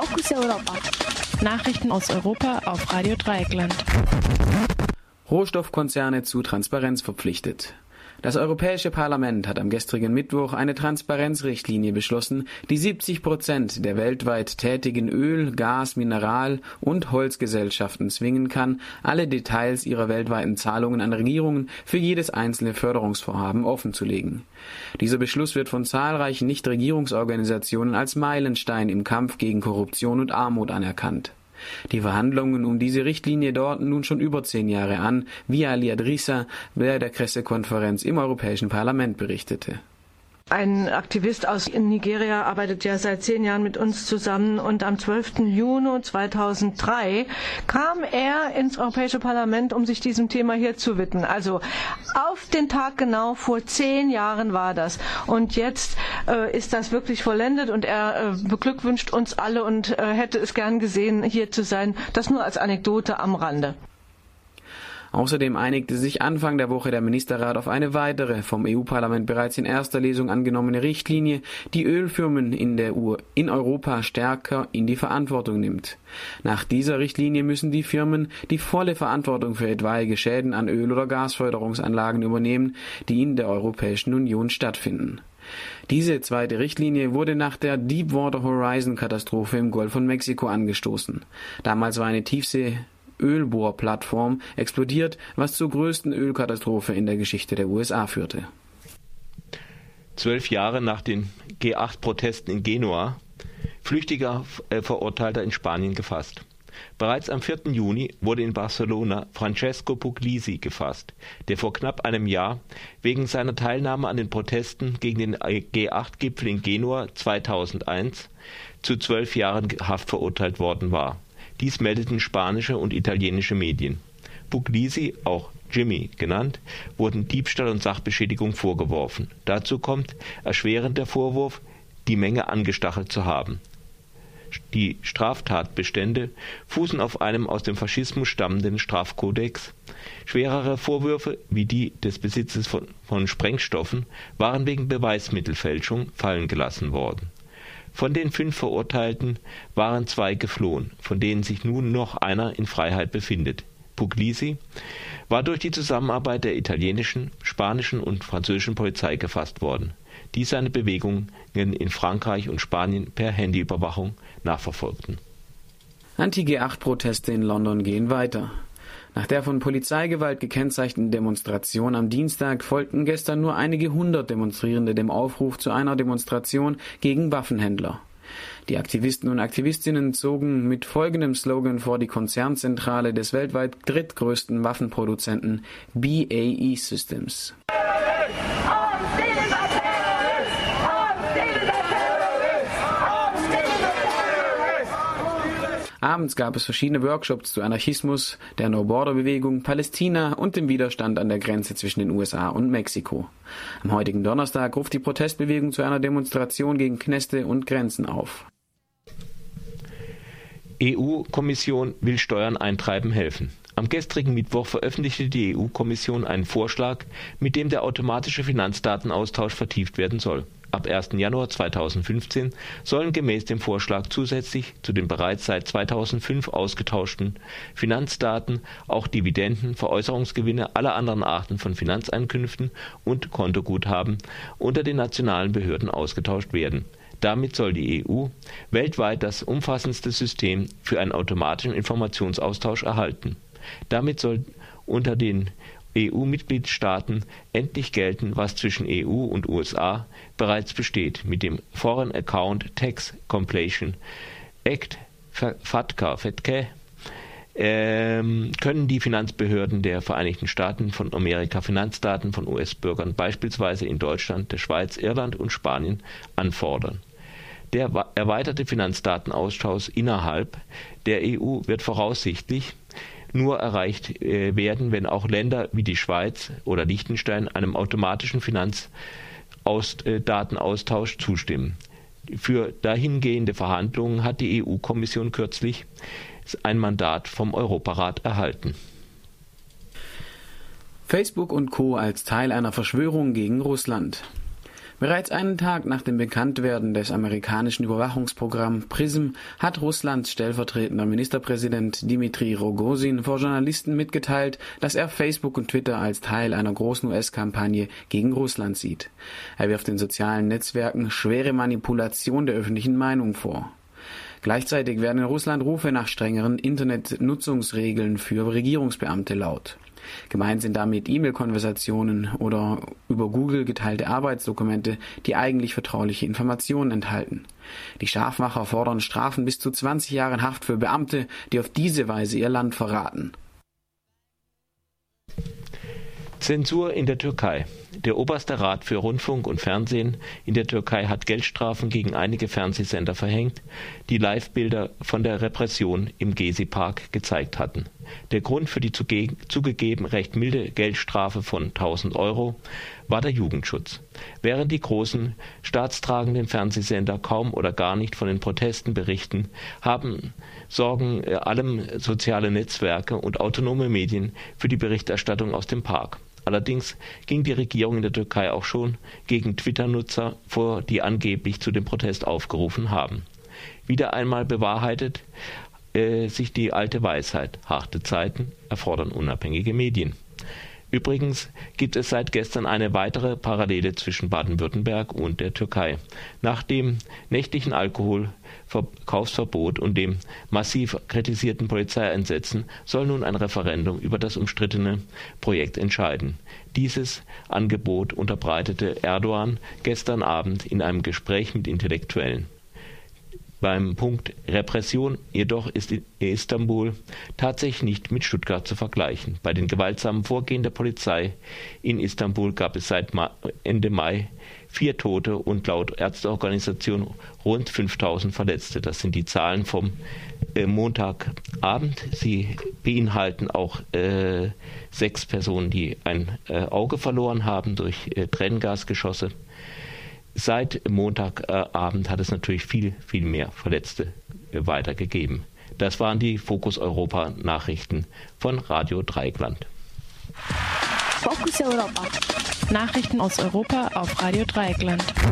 Fokus Europa. Nachrichten aus Europa auf Radio Dreieckland. Rohstoffkonzerne zu Transparenz verpflichtet. Das Europäische Parlament hat am gestrigen Mittwoch eine Transparenzrichtlinie beschlossen, die 70 Prozent der weltweit tätigen Öl-, Gas-, Mineral- und Holzgesellschaften zwingen kann, alle Details ihrer weltweiten Zahlungen an Regierungen für jedes einzelne Förderungsvorhaben offenzulegen. Dieser Beschluss wird von zahlreichen Nichtregierungsorganisationen als Meilenstein im Kampf gegen Korruption und Armut anerkannt. Die Verhandlungen um diese Richtlinie dauerten nun schon über zehn Jahre an, wie Ali Adrissa bei der Pressekonferenz im Europäischen Parlament berichtete. Ein Aktivist aus Nigeria arbeitet ja seit zehn Jahren mit uns zusammen und am 12. Juni 2003 kam er ins Europäische Parlament, um sich diesem Thema hier zu widmen. Also auf den Tag genau vor zehn Jahren war das. Und jetzt äh, ist das wirklich vollendet und er äh, beglückwünscht uns alle und äh, hätte es gern gesehen, hier zu sein. Das nur als Anekdote am Rande. Außerdem einigte sich Anfang der Woche der Ministerrat auf eine weitere vom EU-Parlament bereits in erster Lesung angenommene Richtlinie, die Ölfirmen in, der U in Europa stärker in die Verantwortung nimmt. Nach dieser Richtlinie müssen die Firmen die volle Verantwortung für etwaige Schäden an Öl- oder Gasförderungsanlagen übernehmen, die in der Europäischen Union stattfinden. Diese zweite Richtlinie wurde nach der Deepwater Horizon Katastrophe im Golf von Mexiko angestoßen. Damals war eine Tiefsee Ölbohrplattform explodiert, was zur größten Ölkatastrophe in der Geschichte der USA führte. Zwölf Jahre nach den G8-Protesten in Genua, flüchtiger äh, Verurteilter in Spanien gefasst. Bereits am 4. Juni wurde in Barcelona Francesco Puglisi gefasst, der vor knapp einem Jahr wegen seiner Teilnahme an den Protesten gegen den G8-Gipfel in Genua 2001 zu zwölf Jahren Haft verurteilt worden war. Dies meldeten spanische und italienische Medien. Puglisi, auch Jimmy genannt, wurden Diebstahl und Sachbeschädigung vorgeworfen. Dazu kommt erschwerend der Vorwurf, die Menge angestachelt zu haben. Die Straftatbestände fußen auf einem aus dem Faschismus stammenden Strafkodex. Schwerere Vorwürfe, wie die des Besitzes von, von Sprengstoffen, waren wegen Beweismittelfälschung fallen gelassen worden von den fünf Verurteilten waren zwei geflohen, von denen sich nun noch einer in Freiheit befindet. Puglisi war durch die Zusammenarbeit der italienischen, spanischen und französischen Polizei gefasst worden, die seine Bewegungen in Frankreich und Spanien per Handyüberwachung nachverfolgten. Anti-G8-Proteste in London gehen weiter. Nach der von Polizeigewalt gekennzeichneten Demonstration am Dienstag folgten gestern nur einige hundert Demonstrierende dem Aufruf zu einer Demonstration gegen Waffenhändler. Die Aktivisten und Aktivistinnen zogen mit folgendem Slogan vor die Konzernzentrale des weltweit drittgrößten Waffenproduzenten BAE Systems. Abends gab es verschiedene Workshops zu Anarchismus, der No-Border-Bewegung, Palästina und dem Widerstand an der Grenze zwischen den USA und Mexiko. Am heutigen Donnerstag ruft die Protestbewegung zu einer Demonstration gegen Kneste und Grenzen auf. EU-Kommission will Steuern eintreiben helfen. Am gestrigen Mittwoch veröffentlichte die EU-Kommission einen Vorschlag, mit dem der automatische Finanzdatenaustausch vertieft werden soll. Ab 1. Januar 2015 sollen gemäß dem Vorschlag zusätzlich zu den bereits seit 2005 ausgetauschten Finanzdaten auch Dividenden, Veräußerungsgewinne aller anderen Arten von Finanzeinkünften und Kontoguthaben unter den nationalen Behörden ausgetauscht werden. Damit soll die EU weltweit das umfassendste System für einen automatischen Informationsaustausch erhalten. Damit soll unter den EU-Mitgliedstaaten endlich gelten, was zwischen EU und USA bereits besteht mit dem Foreign Account Tax Completion Act FATCA, FATCA ähm, können die Finanzbehörden der Vereinigten Staaten von Amerika Finanzdaten von US-Bürgern beispielsweise in Deutschland, der Schweiz, Irland und Spanien anfordern. Der erweiterte Finanzdatenaustausch innerhalb der EU wird voraussichtlich nur erreicht äh, werden, wenn auch Länder wie die Schweiz oder Liechtenstein einem automatischen Finanzdatenaustausch äh, zustimmen. Für dahingehende Verhandlungen hat die EU-Kommission kürzlich ein Mandat vom Europarat erhalten. Facebook und Co. als Teil einer Verschwörung gegen Russland. Bereits einen Tag nach dem Bekanntwerden des amerikanischen Überwachungsprogramms PRISM hat Russlands stellvertretender Ministerpräsident Dmitri Rogozin vor Journalisten mitgeteilt, dass er Facebook und Twitter als Teil einer großen US-Kampagne gegen Russland sieht. Er wirft den sozialen Netzwerken schwere Manipulation der öffentlichen Meinung vor. Gleichzeitig werden in Russland Rufe nach strengeren Internetnutzungsregeln für Regierungsbeamte laut. Gemeint sind damit E-Mail-Konversationen oder über Google geteilte Arbeitsdokumente, die eigentlich vertrauliche Informationen enthalten. Die Strafmacher fordern Strafen bis zu 20 Jahren Haft für Beamte, die auf diese Weise ihr Land verraten. Zensur in der Türkei. Der Oberste Rat für Rundfunk und Fernsehen in der Türkei hat Geldstrafen gegen einige Fernsehsender verhängt, die Livebilder von der Repression im Gezi-Park gezeigt hatten. Der Grund für die zugegeben recht milde Geldstrafe von 1000 Euro war der Jugendschutz. Während die großen staatstragenden Fernsehsender kaum oder gar nicht von den Protesten berichten, haben sorgen äh, allem soziale Netzwerke und autonome Medien für die Berichterstattung aus dem Park. Allerdings ging die Regierung in der Türkei auch schon gegen Twitter-Nutzer vor, die angeblich zu dem Protest aufgerufen haben. Wieder einmal bewahrheitet äh, sich die alte Weisheit, harte Zeiten erfordern unabhängige Medien. Übrigens gibt es seit gestern eine weitere Parallele zwischen Baden-Württemberg und der Türkei. Nach dem nächtlichen Alkoholverkaufsverbot und dem massiv kritisierten Polizeieinsätzen soll nun ein Referendum über das umstrittene Projekt entscheiden. Dieses Angebot unterbreitete Erdogan gestern Abend in einem Gespräch mit Intellektuellen. Beim Punkt Repression jedoch ist Istanbul tatsächlich nicht mit Stuttgart zu vergleichen. Bei den gewaltsamen Vorgehen der Polizei in Istanbul gab es seit Ende Mai vier Tote und laut Ärzteorganisation rund 5000 Verletzte. Das sind die Zahlen vom äh, Montagabend. Sie beinhalten auch äh, sechs Personen, die ein äh, Auge verloren haben durch äh, Tränengasgeschosse. Seit Montagabend hat es natürlich viel, viel mehr Verletzte weitergegeben. Das waren die Fokus Europa Nachrichten von Radio Dreieckland. Fokus Europa. Nachrichten aus Europa auf Radio Dreieckland.